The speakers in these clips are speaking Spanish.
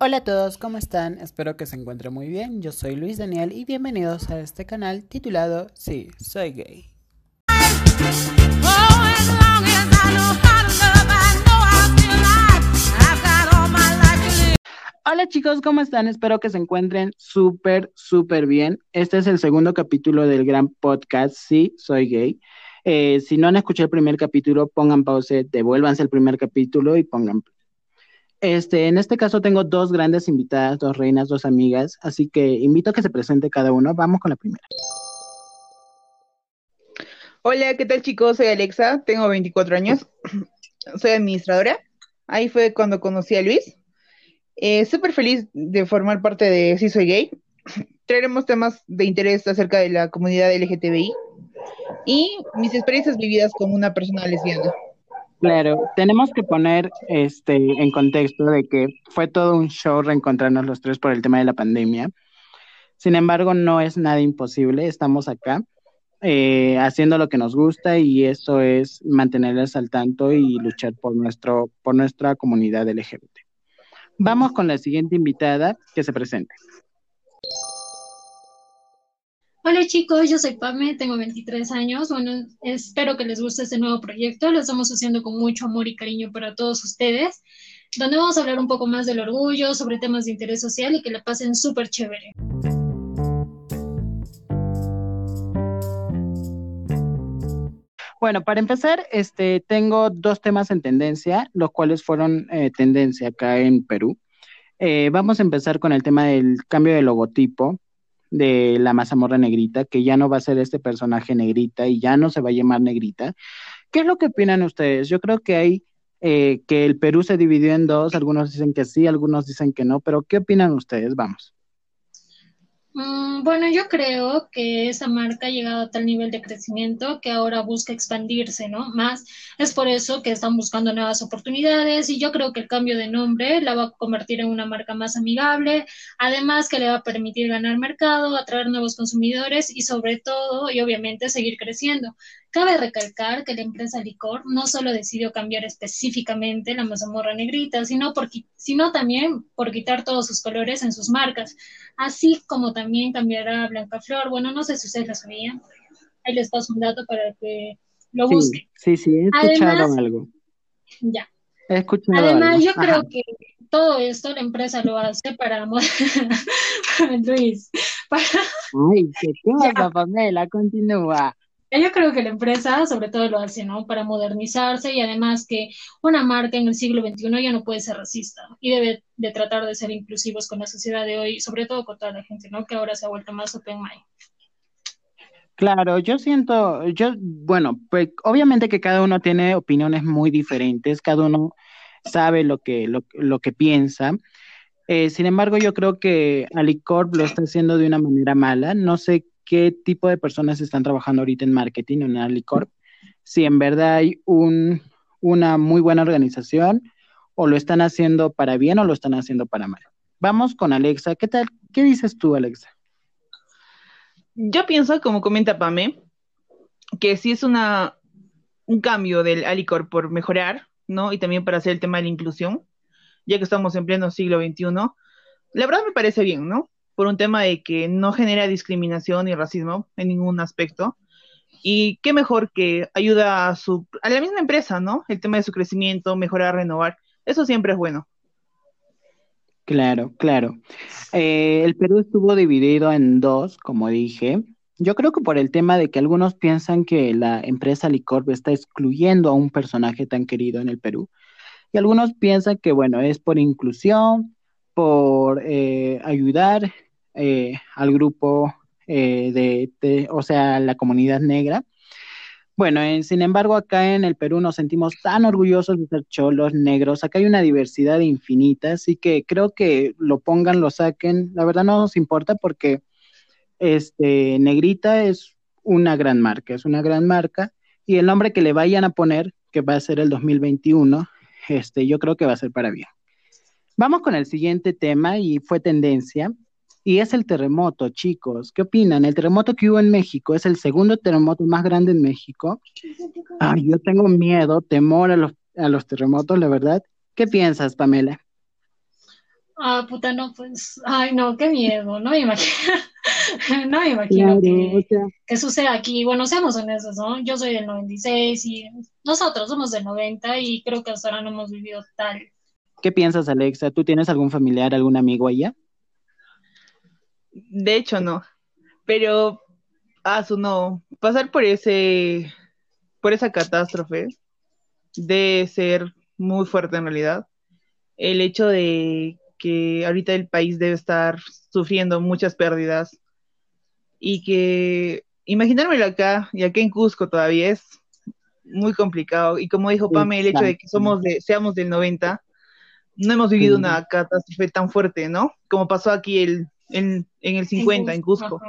Hola a todos, ¿cómo están? Espero que se encuentren muy bien. Yo soy Luis Daniel y bienvenidos a este canal titulado Sí, soy gay. Hola chicos, ¿cómo están? Espero que se encuentren súper, súper bien. Este es el segundo capítulo del gran podcast Sí, soy gay. Eh, si no han escuchado el primer capítulo, pongan pausa, devuélvanse el primer capítulo y pongan este, en este caso tengo dos grandes invitadas, dos reinas, dos amigas, así que invito a que se presente cada uno. Vamos con la primera. Hola, ¿qué tal chicos? Soy Alexa, tengo 24 años, soy administradora. Ahí fue cuando conocí a Luis. Eh, Súper feliz de formar parte de Si Soy Gay. Traeremos temas de interés acerca de la comunidad LGTBI y mis experiencias vividas como una persona lesbiana. Claro, tenemos que poner este en contexto de que fue todo un show reencontrarnos los tres por el tema de la pandemia. Sin embargo, no es nada imposible, estamos acá eh, haciendo lo que nos gusta y eso es mantenerles al tanto y luchar por, nuestro, por nuestra comunidad LGBT. Vamos con la siguiente invitada que se presente. Hola chicos, yo soy Pame, tengo 23 años. Bueno, espero que les guste este nuevo proyecto. Lo estamos haciendo con mucho amor y cariño para todos ustedes, donde vamos a hablar un poco más del orgullo, sobre temas de interés social y que la pasen súper chévere. Bueno, para empezar, este, tengo dos temas en tendencia, los cuales fueron eh, tendencia acá en Perú. Eh, vamos a empezar con el tema del cambio de logotipo de la mazamorra negrita, que ya no va a ser este personaje negrita y ya no se va a llamar negrita. ¿Qué es lo que opinan ustedes? Yo creo que hay eh, que el Perú se dividió en dos, algunos dicen que sí, algunos dicen que no, pero ¿qué opinan ustedes? Vamos. Mm, bueno, yo creo que esa marca ha llegado a tal nivel de crecimiento que ahora busca expandirse, ¿no? Más es por eso que están buscando nuevas oportunidades y yo creo que el cambio de nombre la va a convertir en una marca más amigable, además que le va a permitir ganar mercado, atraer nuevos consumidores y sobre todo, y obviamente, seguir creciendo. Cabe recalcar que la empresa Licor no solo decidió cambiar específicamente la mazamorra negrita, sino, por, sino también por quitar todos sus colores en sus marcas, así como también cambiará a Blanca Flor. Bueno, no sé si ustedes lo sabían. Ahí les paso un dato para que lo busquen. Sí, sí, he escuchado algo. Ya. He escuchado Además, yo creo que todo esto la empresa lo hace para Luis. Para... Ay, qué cosa, Pamela, continúa. Yo creo que la empresa sobre todo lo hace, ¿no? Para modernizarse y además que una marca en el siglo XXI ya no puede ser racista y debe de tratar de ser inclusivos con la sociedad de hoy, sobre todo con toda la gente, ¿no? Que ahora se ha vuelto más open mind. Claro, yo siento, yo, bueno, pues obviamente que cada uno tiene opiniones muy diferentes, cada uno sabe lo que, lo, lo que piensa. Eh, sin embargo, yo creo que Alicorp lo está haciendo de una manera mala. No sé qué tipo de personas están trabajando ahorita en marketing en Alicorp, si en verdad hay un, una muy buena organización o lo están haciendo para bien o lo están haciendo para mal. Vamos con Alexa. ¿Qué tal? ¿Qué dices tú, Alexa? Yo pienso, como comenta Pame, que si es una, un cambio del Alicorp por mejorar, ¿no? Y también para hacer el tema de la inclusión, ya que estamos en pleno siglo XXI, la verdad me parece bien, ¿no? Por un tema de que no genera discriminación ni racismo en ningún aspecto. Y qué mejor que ayuda a, su, a la misma empresa, ¿no? El tema de su crecimiento, mejorar, renovar. Eso siempre es bueno. Claro, claro. Eh, el Perú estuvo dividido en dos, como dije. Yo creo que por el tema de que algunos piensan que la empresa Licorp está excluyendo a un personaje tan querido en el Perú. Y algunos piensan que, bueno, es por inclusión, por eh, ayudar eh, al grupo eh, de, o sea, la comunidad negra. Bueno, eh, sin embargo, acá en el Perú nos sentimos tan orgullosos de ser cholos negros. Acá hay una diversidad infinita, así que creo que lo pongan, lo saquen. La verdad no nos importa porque este Negrita es una gran marca, es una gran marca y el nombre que le vayan a poner, que va a ser el 2021, este, yo creo que va a ser para bien. Vamos con el siguiente tema y fue tendencia. Y es el terremoto, chicos. ¿Qué opinan? El terremoto que hubo en México es el segundo terremoto más grande en México. Ay, yo tengo miedo, temor a los, a los terremotos, la verdad. ¿Qué piensas, Pamela? Ah, puta, no, pues, ay, no, qué miedo, no me imagino, no me imagino que, que, suceda aquí. Bueno, seamos honestos, ¿no? Yo soy del 96 y nosotros somos del 90 y creo que hasta ahora no hemos vivido tal. ¿Qué piensas, Alexa? ¿Tú tienes algún familiar, algún amigo allá? De hecho, no. Pero, ah, su no, pasar por ese, por esa catástrofe de ser muy fuerte en realidad. El hecho de que ahorita el país debe estar sufriendo muchas pérdidas y que imaginármelo acá y aquí en Cusco todavía es muy complicado y como dijo Pame, el hecho de que somos de, seamos del 90, no hemos vivido una catástrofe tan fuerte, ¿no? Como pasó aquí el, en, el 50 en Cusco.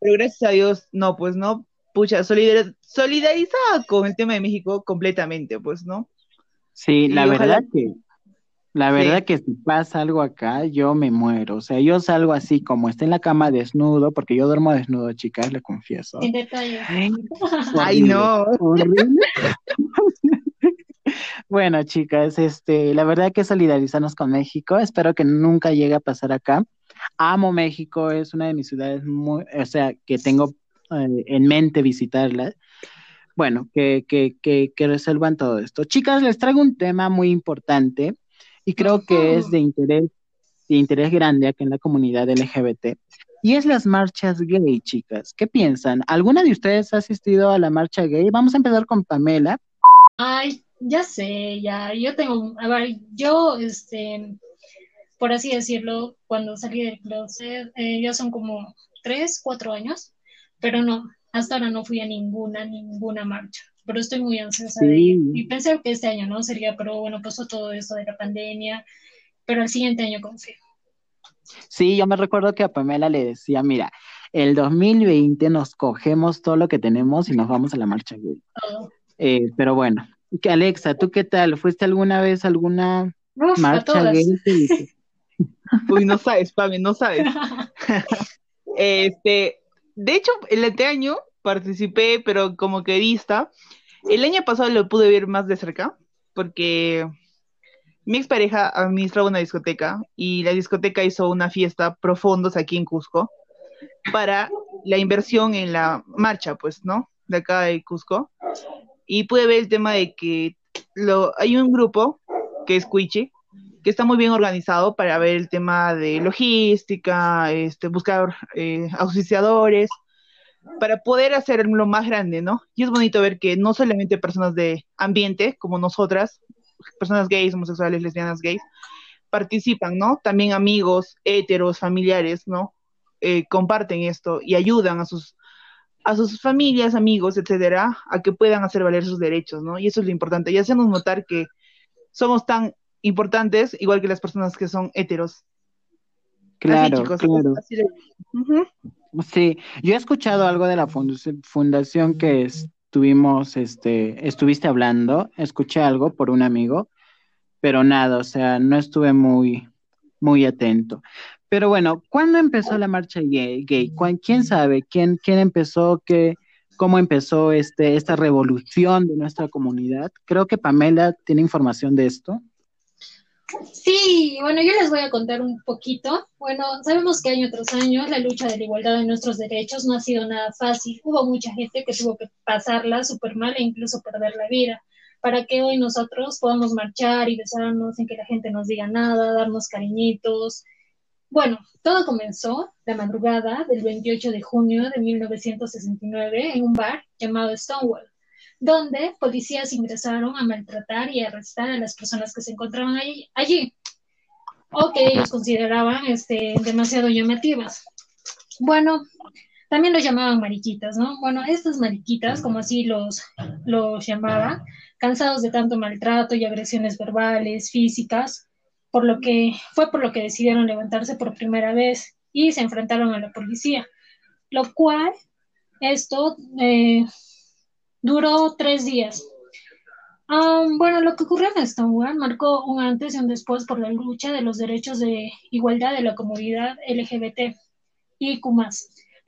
Pero gracias a Dios, no, pues no, pucha, solidarizada con el tema de México completamente, pues, ¿no? Sí, la verdad que la verdad que si pasa algo acá, yo me muero. O sea, yo salgo así como está en la cama desnudo, porque yo duermo desnudo, chicas, le confieso. En detalle. Ay, no. bueno, chicas, este, la verdad que solidarizarnos con México. Espero que nunca llegue a pasar acá. Amo México, es una de mis ciudades muy, o sea, que tengo eh, en mente visitarla. Bueno, que, que, que, que resuelvan todo esto. Chicas, les traigo un tema muy importante y creo que es de interés, de interés grande aquí en la comunidad LGBT. Y es las marchas gay, chicas. ¿Qué piensan? ¿Alguna de ustedes ha asistido a la marcha gay? Vamos a empezar con Pamela. Ay, ya sé, ya. Yo tengo, a ver, yo, este, por así decirlo, cuando salí del closet, eh, ya son como tres, cuatro años, pero no, hasta ahora no fui a ninguna, ninguna marcha pero estoy muy ansiosa de ir. Y pensé que este año no sería, pero bueno, pasó todo eso de la pandemia, pero el siguiente año confío. Sí, yo me recuerdo que a Pamela le decía, mira, el 2020 nos cogemos todo lo que tenemos y nos vamos a la marcha gay. Eh, pero bueno, Alexa, ¿tú qué tal? ¿Fuiste alguna vez a alguna marcha gay? Uy, no sabes, Pame, no sabes. este, de hecho, el este año participé, pero como que vista, el año pasado lo pude ver más de cerca, porque mi expareja administraba una discoteca y la discoteca hizo una fiesta profundos aquí en Cusco para la inversión en la marcha, pues, ¿no? De acá de Cusco. Y pude ver el tema de que lo, hay un grupo que es Cuichi, que está muy bien organizado para ver el tema de logística, este, buscar eh, auspiciadores, para poder hacerlo más grande, ¿no? Y es bonito ver que no solamente personas de ambiente, como nosotras, personas gays, homosexuales, lesbianas, gays, participan, ¿no? También amigos, heteros, familiares, ¿no? Eh, comparten esto y ayudan a sus, a sus familias, amigos, etcétera, a que puedan hacer valer sus derechos, ¿no? Y eso es lo importante. Y hacemos notar que somos tan importantes, igual que las personas que son heteros. Claro, claro. Sí, yo he escuchado algo de la fundación que estuvimos, este, estuviste hablando, escuché algo por un amigo, pero nada, o sea, no estuve muy, muy atento. Pero bueno, ¿cuándo empezó la marcha gay? ¿Quién sabe? ¿Quién, quién empezó? Qué, ¿Cómo empezó este, esta revolución de nuestra comunidad? Creo que Pamela tiene información de esto. Sí, bueno, yo les voy a contar un poquito. Bueno, sabemos que año tras año la lucha de la igualdad de nuestros derechos no ha sido nada fácil. Hubo mucha gente que tuvo que pasarla súper mal e incluso perder la vida para que hoy nosotros podamos marchar y besarnos sin que la gente nos diga nada, darnos cariñitos. Bueno, todo comenzó la madrugada del 28 de junio de 1969 en un bar llamado Stonewall donde policías ingresaron a maltratar y arrestar a las personas que se encontraban ahí, allí o que ellos consideraban este, demasiado llamativas. Bueno, también los llamaban mariquitas, ¿no? Bueno, estas mariquitas, como así los, los llamaban, cansados de tanto maltrato y agresiones verbales, físicas, por lo que fue por lo que decidieron levantarse por primera vez y se enfrentaron a la policía, lo cual esto eh, duró tres días. bueno, lo que ocurrió en Stonewall marcó un antes y un después por la lucha de los derechos de igualdad de la comunidad LGBT y Q+,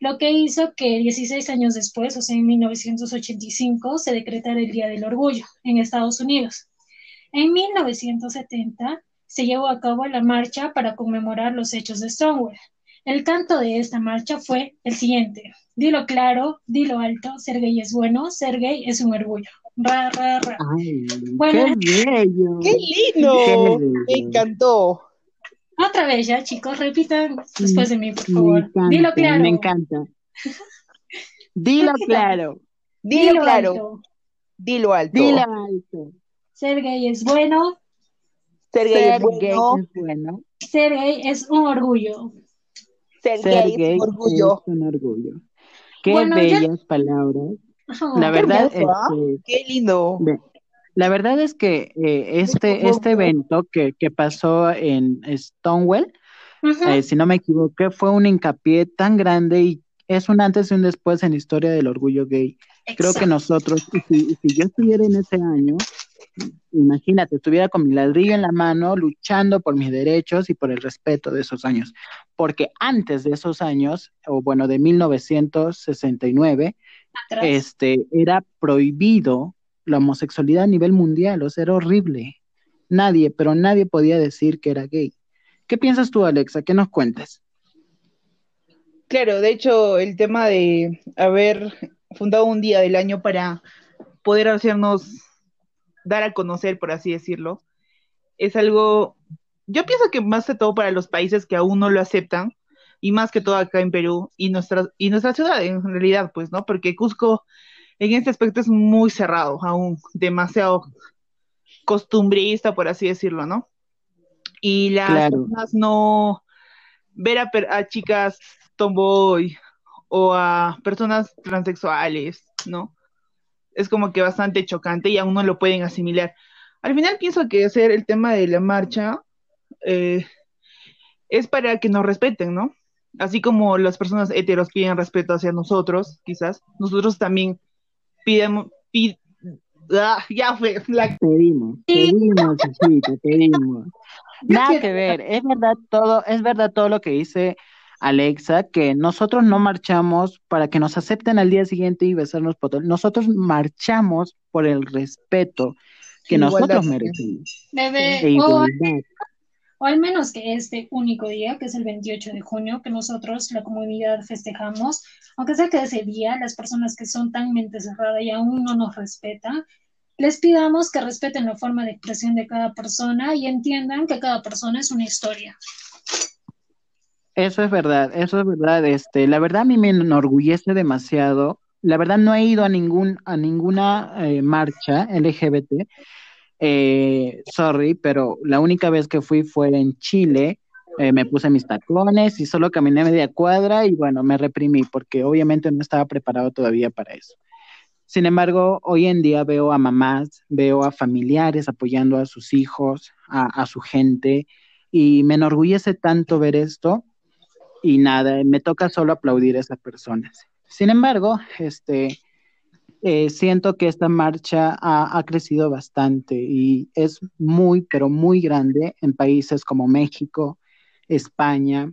lo que hizo que 16 años después, o sea, en 1985, se decretara el Día del Orgullo en Estados Unidos. En 1970 se llevó a cabo la marcha para conmemorar los hechos de Stonewall. El canto de esta marcha fue el siguiente. Dilo claro, dilo alto, ser gay es bueno, ser gay es un orgullo. Ra, ra, ra. Ay, Bueno. qué bello. ¡Qué lindo! Qué Me encantó. Otra vez ya, chicos, repitan después de mí, por favor. encanta, Dilo claro. me encanta. Dilo claro, Dilo claro, alto. dilo alto. dilo alto. Ser gay es bueno, Ser gay es bueno. es bueno. ser gay es un orgullo. Ser Ser gay gay es orgullo. es un orgullo. Qué Bueno, ya- bellas palabras. Oh, La qué verdad, hermoso, ¿ah? este, Qué lindo. La verdad es que eh, este, este evento que, que pasó en Stonewall, eh, si no me equivoqué, fue un hincapié tan grande y es un antes y un después en la historia del orgullo gay. Creo que nosotros, si, y si yo estuviera en ese año, imagínate, estuviera con mi ladrillo en la mano luchando por mis derechos y por el respeto de esos años. Porque antes de esos años, o bueno, de 1969, Atrás. este, era prohibido la homosexualidad a nivel mundial, o sea, era horrible. Nadie, pero nadie podía decir que era gay. ¿Qué piensas tú, Alexa? ¿Qué nos cuentas? Claro, de hecho, el tema de haber fundado un día del año para poder hacernos dar a conocer, por así decirlo, es algo, yo pienso que más que todo para los países que aún no lo aceptan, y más que todo acá en Perú y nuestra, y nuestra ciudad en realidad, pues, ¿no? Porque Cusco en este aspecto es muy cerrado, aún demasiado costumbrista, por así decirlo, ¿no? Y las Claro. personas no ver a, a chicas tomboy o a personas transexuales, ¿no? Es como que bastante chocante y aún no lo pueden asimilar. Al final pienso que hacer el tema de la marcha eh, es para que nos respeten, ¿no? Así como las personas heteros piden respeto hacia nosotros, quizás, nosotros también pidemos, pi- ah, ya fue, la Pedimos, pedimos, pedimos. Nada que ver, es verdad todo, es verdad todo lo que dice Alexa, que nosotros no marchamos para que nos acepten al día siguiente y besarnos por todo. Nosotros marchamos por el respeto que Igualdad. nosotros merecemos. Bebé, E o al menos que este único día, que es el 28 de junio, que nosotros, la comunidad, festejamos, aunque sea que ese día las personas que son tan mente cerrada y aún no nos respetan, les pidamos que respeten la forma de expresión de cada persona y entiendan que cada persona es una historia. Eso es verdad, eso es verdad. Este, la verdad a mí me enorgullece demasiado. La verdad no he ido a ningún a ninguna eh, marcha LGBT. Eh, sorry, pero la única vez que fui fue en Chile. Eh, me puse mis tacones y solo caminé media cuadra y bueno, me reprimí porque obviamente no estaba preparado todavía para eso. Sin embargo, hoy en día veo a mamás, veo a familiares apoyando a sus hijos, a, a su gente, y me enorgullece tanto ver esto y nada, me toca solo aplaudir a esas personas. Sin embargo, este, eh, siento que esta marcha ha, ha crecido bastante y es muy, pero muy grande en países como México, España,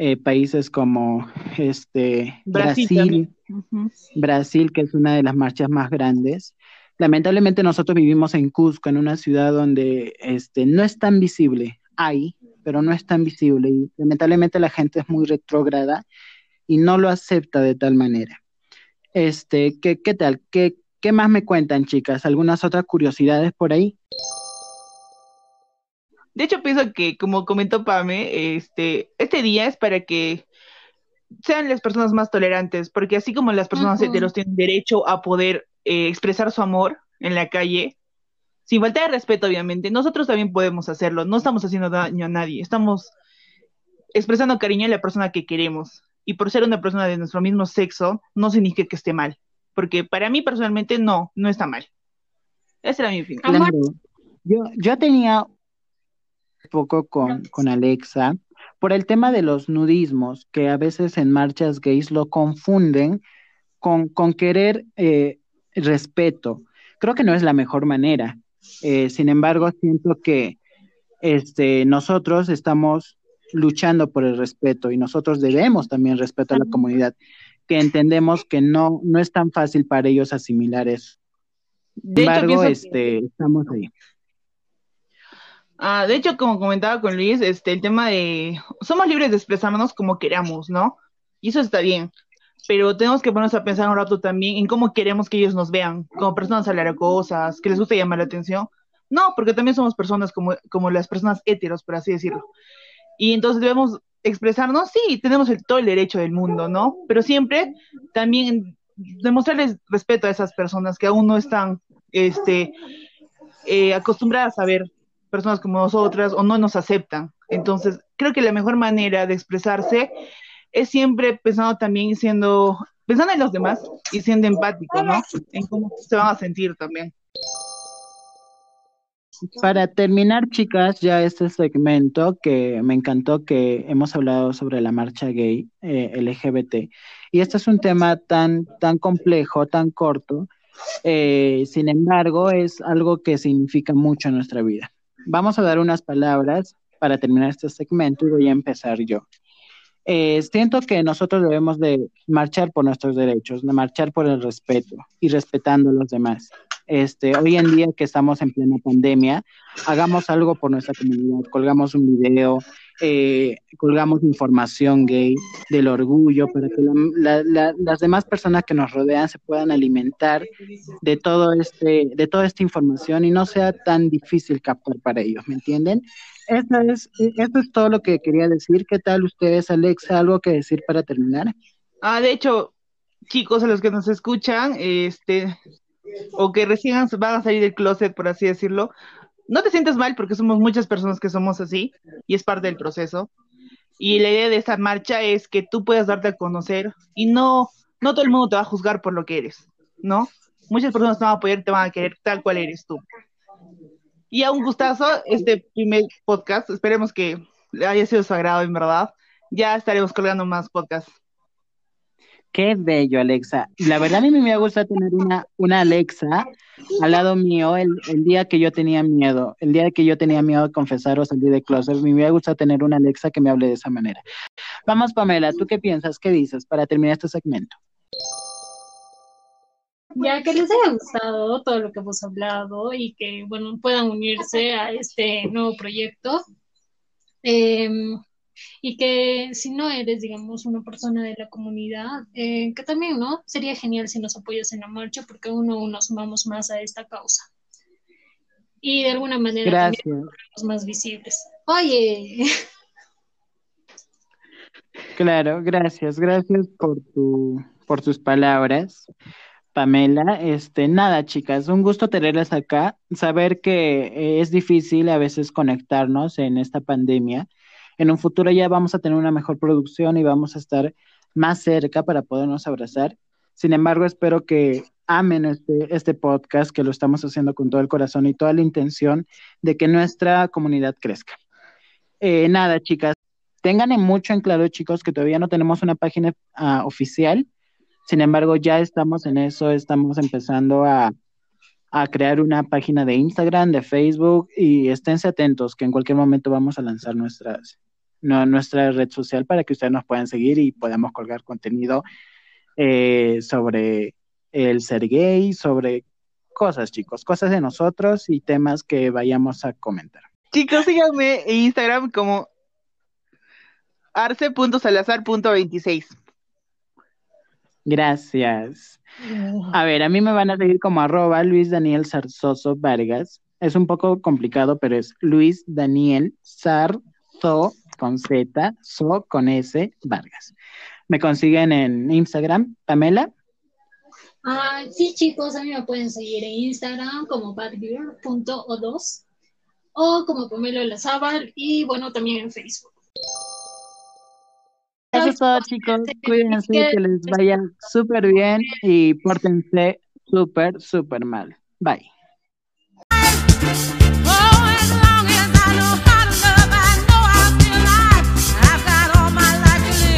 eh, países como este, Brasil Brasil, que es una de las marchas más grandes. Lamentablemente nosotros vivimos en Cusco, en una ciudad donde este, no es tan visible. Hay, pero no es tan visible. Y lamentablemente la gente es muy retrógrada y no lo acepta de tal manera. Este, ¿qué, qué tal? ¿Qué, ¿Qué más me cuentan, chicas? ¿Algunas otras curiosidades por ahí? De hecho, pienso que, como comentó Pame, este, este día es para que sean las personas más tolerantes, porque así como las personas Ujú. heteros tienen derecho a poder eh, expresar su amor en la calle, sin falta de respeto, obviamente, nosotros también podemos hacerlo. No estamos haciendo daño a nadie, estamos expresando cariño a la persona que queremos. Y por ser una persona de nuestro mismo sexo, no significa que esté mal, porque para mí personalmente no, no está mal. Esa era mi. Claro. Yo, yo tenía un poco con, con Alexa por el tema de los nudismos, que a veces en marchas gays lo confunden con, con querer eh, respeto. Creo que no es la mejor manera. Eh, sin embargo, siento que este, nosotros estamos luchando por el respeto y nosotros debemos también respeto a la comunidad, que entendemos que no, no es tan fácil para ellos asimilar eso. Sin hecho, embargo, que- este, estamos ahí. Ah, de hecho, como comentaba con Luis, este, el tema de somos libres de expresarnos como queramos, ¿no? Y eso está bien. Pero tenemos que ponernos a pensar un rato también en cómo queremos que ellos nos vean, como personas hablar cosas, que les gusta llamar la atención. No, porque también somos personas como, como las personas heteros, por así decirlo. Y entonces debemos expresarnos, sí, tenemos el, todo el derecho del mundo, ¿no? Pero siempre también demostrarles respeto a esas personas que aún no están este, eh, acostumbradas a ver personas como nosotras o no nos aceptan. Entonces, creo que la mejor manera de expresarse es siempre pensando también siendo, pensando en los demás y siendo empático, ¿no? En cómo se van a sentir también. Para terminar, chicas, ya este segmento que me encantó que hemos hablado sobre la marcha gay eh, LGBT. Y este es un tema tan, tan complejo, tan corto. Eh, sin embargo, es algo que significa mucho en nuestra vida. Vamos a dar unas palabras para terminar este segmento y voy a empezar yo. Eh, siento que nosotros debemos de marchar por nuestros derechos, de marchar por el respeto y respetando a los demás. Este, hoy en día que estamos en plena pandemia, hagamos algo por nuestra comunidad, colgamos un video, eh, colgamos información gay del orgullo para que las demás personas que nos rodean se puedan alimentar de todo este, de toda esta información y no sea tan difícil captar para ellos, ¿me entienden? Eso es, eso es todo lo que quería decir. ¿Qué tal ustedes, Alexa? ¿Algo que decir para terminar? Ah, de hecho, chicos, a los que nos escuchan, este, o que recién van a salir del closet, por así decirlo, no te sientes mal porque somos muchas personas que somos así y es parte del proceso. Y la idea de esta marcha es que tú puedas darte a conocer y no, no todo el mundo te va a juzgar por lo que eres, ¿no? Muchas personas te van a apoyar, te van a querer tal cual eres tú. Y a un gustazo este primer podcast. Esperemos que haya sido sagrado, en verdad. Ya estaremos colgando más podcasts. Qué bello, Alexa. La verdad a mí me gusta tener una, una Alexa al lado mío el, día que yo tenía miedo, el día que yo tenía miedo de confesar o salir de closet. Me hubiera gustado tener una Alexa que me hable de esa manera. Vamos, Pamela, ¿tú qué piensas? ¿Qué dices para terminar este segmento? Ya que les haya gustado todo lo que hemos hablado y que, bueno, puedan unirse a este nuevo proyecto. Eh, y que si no eres, digamos, una persona de la comunidad, eh, que también, ¿no? Sería genial si nos apoyas en la marcha porque uno a uno sumamos más a esta causa. Y de alguna manera Gracias. también más visibles. Oye. Claro, gracias, gracias por tu, por tus palabras. Pamela, este, nada, chicas, un gusto tenerlas acá, saber que eh, es difícil a veces conectarnos en esta pandemia, en un futuro ya vamos a tener una mejor producción y vamos a estar más cerca para podernos abrazar. Sin embargo, espero que amen este, este podcast, que lo estamos haciendo con todo el corazón y toda la intención de que nuestra comunidad crezca. Eh, nada, chicas, tengan mucho en claro, chicos, que todavía no tenemos una página uh, oficial. Sin embargo, ya estamos en eso, estamos empezando a, a crear una página de Instagram, de Facebook y esténse atentos que en cualquier momento vamos a lanzar nuestras, nuestra red social para que ustedes nos puedan seguir y podamos colgar contenido eh, sobre el ser gay, sobre cosas, chicos, cosas de nosotros y temas que vayamos a comentar. Chicos, síganme en Instagram como arce.salazar.26. Gracias. A ver, a mí me van a seguir como arroba Luis Daniel Zarzoso Vargas. Es un poco complicado, pero es Luis Daniel Zarzo con Z, So con S, Vargas. Me consiguen en Instagram, Pamela. Ah, sí, chicos, a mí me pueden seguir en Instagram como badgirl.o2 o como Pamela Lazábal y bueno, también en Facebook. Eso es todo, chicos. Cuídense, que les vaya súper bien y pórtense súper, súper mal. Bye.